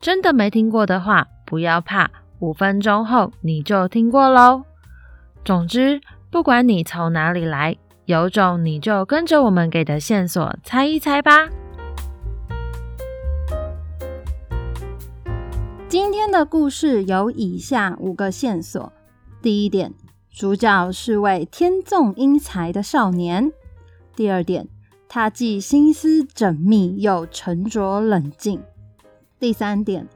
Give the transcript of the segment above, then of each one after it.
真的没听过的话，不要怕，五分钟后你就听过喽。总之，不管你从哪里来，有种你就跟着我们给的线索猜一猜吧。今天的故事有以下五个线索：第一点，主角是位天纵英才的少年；第二点，他既心思缜密又沉着冷静。第三点，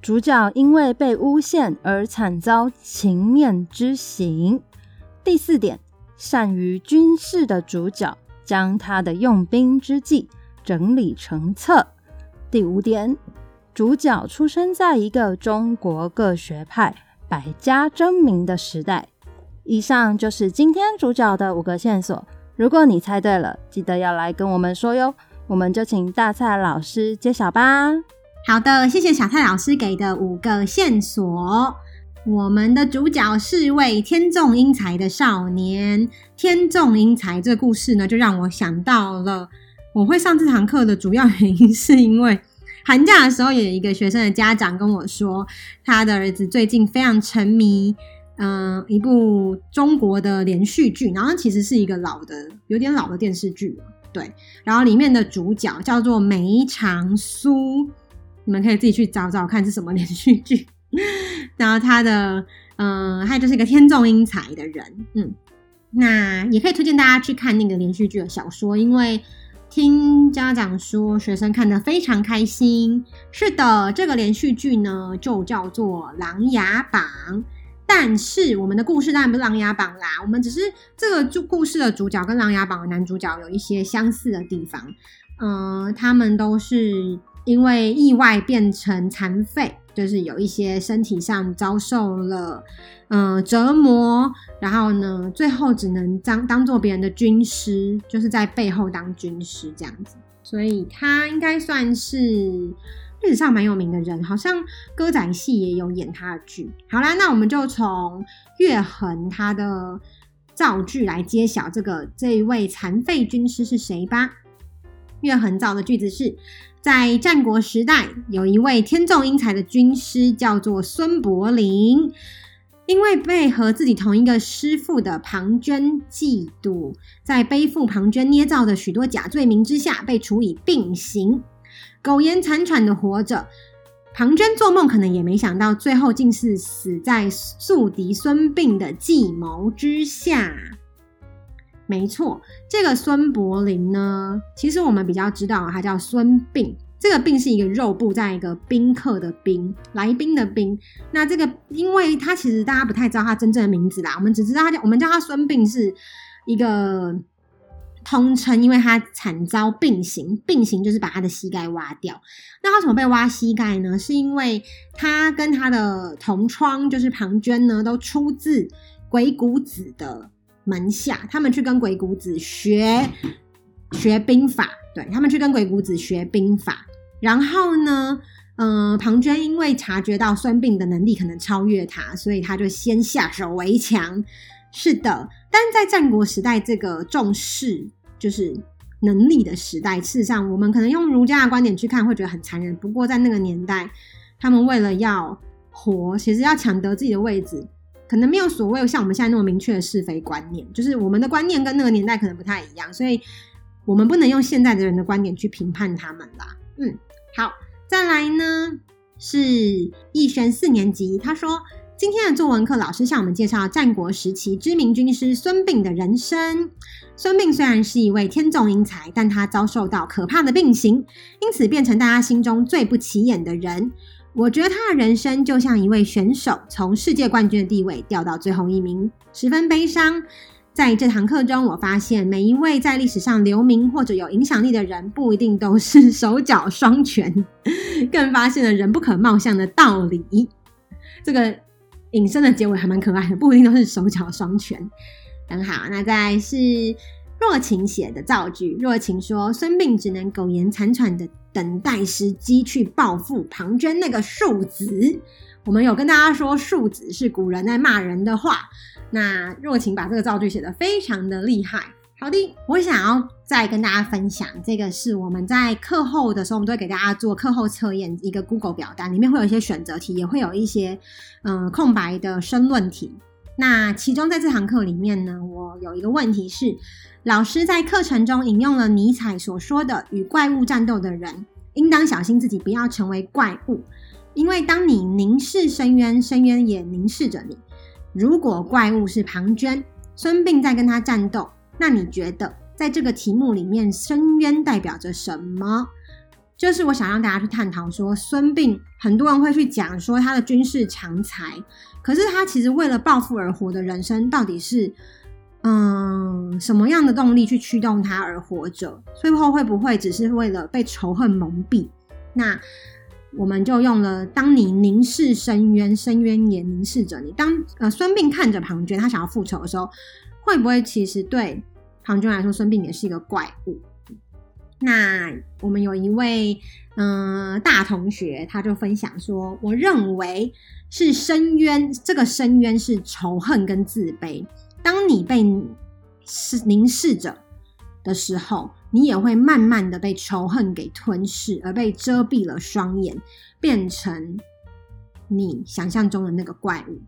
主角因为被诬陷而惨遭情面之刑。第四点，善于军事的主角将他的用兵之计整理成册。第五点，主角出生在一个中国各学派百家争鸣的时代。以上就是今天主角的五个线索。如果你猜对了，记得要来跟我们说哟。我们就请大蔡老师揭晓吧。好的，谢谢小蔡老师给的五个线索。我们的主角是位天纵英才的少年。天纵英才这个故事呢，就让我想到了我会上这堂课的主要原因，是因为寒假的时候，有一个学生的家长跟我说，他的儿子最近非常沉迷，嗯、一部中国的连续剧，然后其实是一个老的、有点老的电视剧，对，然后里面的主角叫做梅长苏。你们可以自己去找找看是什么连续剧，然后他的，嗯、呃，他就是一个天纵英才的人，嗯，那也可以推荐大家去看那个连续剧的小说，因为听家长说学生看得非常开心。是的，这个连续剧呢就叫做《琅琊榜》，但是我们的故事当然不是《琅琊榜》啦，我们只是这个故故事的主角跟《琅琊榜》的男主角有一些相似的地方，嗯、他们都是。因为意外变成残废，就是有一些身体上遭受了嗯、折磨，然后呢，最后只能当当做别人的军师，就是在背后当军师这样子。所以他应该算是历史上蛮有名的人，好像歌仔戏也有演他的剧。好啦，那我们就从乐衡他的造句来揭晓这个这一位残废军师是谁吧。乐衡造的句子是。在战国时代，有一位天纵英才的军师，叫做孙伯龄。因为被和自己同一个师父的庞涓嫉妒，在背负庞涓捏造的许多假罪名之下，被处以病刑，苟延残喘的活着。庞涓做梦可能也没想到，最后竟是死在宿敌孙膑的计谋之下。没错，这个孙伯龄呢，其实我们比较知道，他叫孙膑。这个膑是一个肉部，在一个宾客的宾，来宾的宾。那这个，因为他其实大家不太知道他真正的名字啦，我们只知道他叫我们叫他孙膑，是一个通称，因为他惨遭膑刑，膑刑就是把他的膝盖挖掉。那他怎么被挖膝盖呢？是因为他跟他的同窗，就是庞涓呢，都出自鬼谷子的。门下，他们去跟鬼谷子学学兵法，对，他们去跟鬼谷子学兵法。然后呢，嗯、呃，庞涓因为察觉到孙膑的能力可能超越他，所以他就先下手为强。是的，但是在战国时代这个重视就是能力的时代，事实上我们可能用儒家的观点去看会觉得很残忍。不过在那个年代，他们为了要活，其实要抢得自己的位置。可能没有所谓像我们现在那么明确的是非观念，就是我们的观念跟那个年代可能不太一样，所以我们不能用现在的人的观点去评判他们啦。嗯，好，再来呢是逸轩四年级，他说今天的作文课老师向我们介绍战国时期知名军师孙膑的人生。孙膑虽然是一位天纵英才，但他遭受到可怕的病刑，因此变成大家心中最不起眼的人。我觉得他的人生就像一位选手从世界冠军的地位掉到最后一名，十分悲伤。在这堂课中，我发现每一位在历史上留名或者有影响力的人，不一定都是手脚双全，更发现了人不可貌相的道理。这个引申的结尾还蛮可爱的，不一定都是手脚双全。很好，那再来是若晴写的造句。若晴说：“孙膑只能苟延残喘的等待时机去报复庞涓那个庶子。”我们有跟大家说，庶子是古人在骂人的话。那若晴把这个造句写得非常的厉害。好的，我想要再跟大家分享，这个是我们在课后的时候，我们都会给大家做课后测验，一个 Google 表单，里面会有一些选择题，也会有一些嗯、空白的申论题。那其中在这堂课里面呢，我有一个问题是，老师在课程中引用了尼采所说的：“与怪物战斗的人，应当小心自己不要成为怪物，因为当你凝视深渊，深渊也凝视着你。”如果怪物是庞涓，孙膑在跟他战斗，那你觉得在这个题目里面，深渊代表着什么？就是我想让大家去探讨说，孙膑很多人会去讲说他的军事强才，可是他其实为了报复而活的人生，到底是嗯什么样的动力去驱动他而活着？最后会不会只是为了被仇恨蒙蔽？那？我们就用了“当你凝视深渊，深渊也凝视着你”。当呃孙膑看着庞涓，他想要复仇的时候，会不会其实对庞涓来说，孙膑也是一个怪物？那我们有一位嗯、呃、大同学，他就分享说：“我认为是深渊，这个深渊是仇恨跟自卑。当你被视凝视着的时候。”你也会慢慢的被仇恨给吞噬，而被遮蔽了双眼，变成你想象中的那个怪物。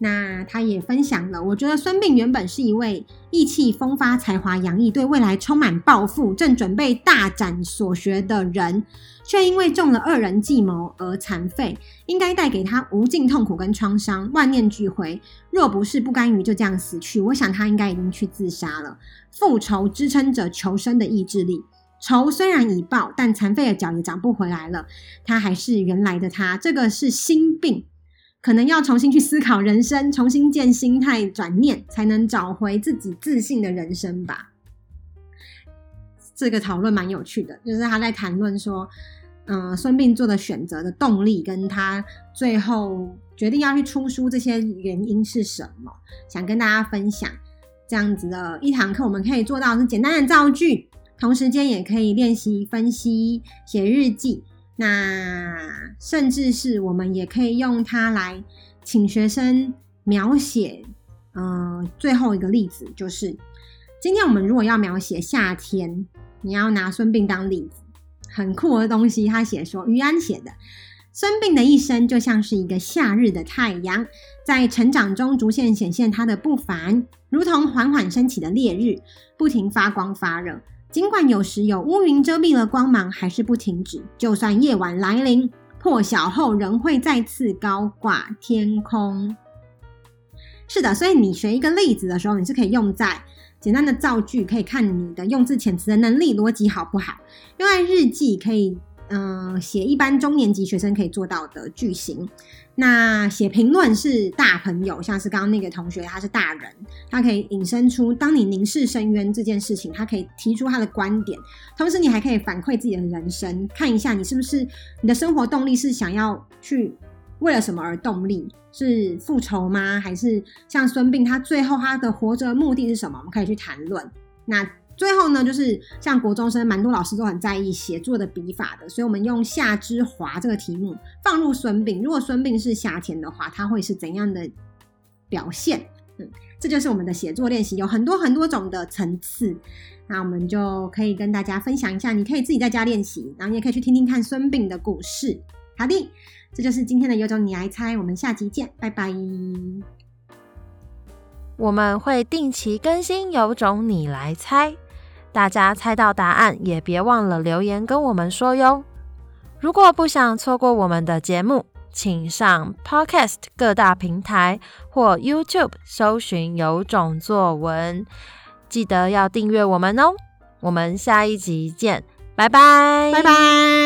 那他也分享了，我觉得孙膑原本是一位意气风发、才华洋溢、对未来充满抱负、正准备大展所学的人，却因为中了二人计谋而残废，应该带给他无尽痛苦跟创伤，万念俱灰。若不是不甘于就这样死去，我想他应该已经去自杀了。复仇支撑着求生的意志力，仇虽然已报，但残废的脚也长不回来了。他还是原来的他，这个是心病。可能要重新去思考人生，重新建心态，转念才能找回自己自信的人生吧。这个讨论蛮有趣的，就是他在谈论说，嗯、孙膑做的选择的动力，跟他最后决定要去出书这些原因是什么，想跟大家分享。这样子的一堂课，我们可以做到是简单的造句，同时间也可以练习分析、写日记。那甚至是我们也可以用它来请学生描写，呃，最后一个例子就是，今天我们如果要描写夏天，你要拿孙膑当例子，很酷的东西。他写说，于安写的，孙膑的一生就像是一个夏日的太阳，在成长中逐渐显现他的不凡，如同缓缓升起的烈日，不停发光发热。尽管有时有乌云遮蔽了光芒，还是不停止。就算夜晚来临，破晓后仍会再次高挂天空。是的，所以你学一个例子的时候，你是可以用在简单的造句，可以看你的用字遣词的能力、逻辑好不好。用在日记可以。嗯，写一般中年级学生可以做到的句型。那写评论是大朋友，像是刚刚那个同学，他是大人，他可以引申出，当你凝视深渊这件事情，他可以提出他的观点。同时，你还可以反馈自己的人生，看一下你是不是你的生活动力是想要去为了什么而动力？是复仇吗？还是像孙膑，他最后他的活着目的是什么？我们可以去谈论。那。最后呢，就是像国中生，蛮多老师都很在意写作的笔法的，所以我们用夏之华这个题目放入孙膑。如果孙膑是夏天的话，他会是怎样的表现？嗯，这就是我们的写作练习，有很多很多种的层次。那我们就可以跟大家分享一下，你可以自己在家练习，然后你也可以去听听看孙膑的故事。好的，这就是今天的有种你来猜，我们下集见，拜拜。我们会定期更新有种你来猜。大家猜到答案，也别忘了留言跟我们说哟。如果不想错过我们的节目，请上 Podcast 各大平台或 YouTube 搜寻“有种作文”，记得要订阅我们哦。我们下一集见，拜拜，拜拜。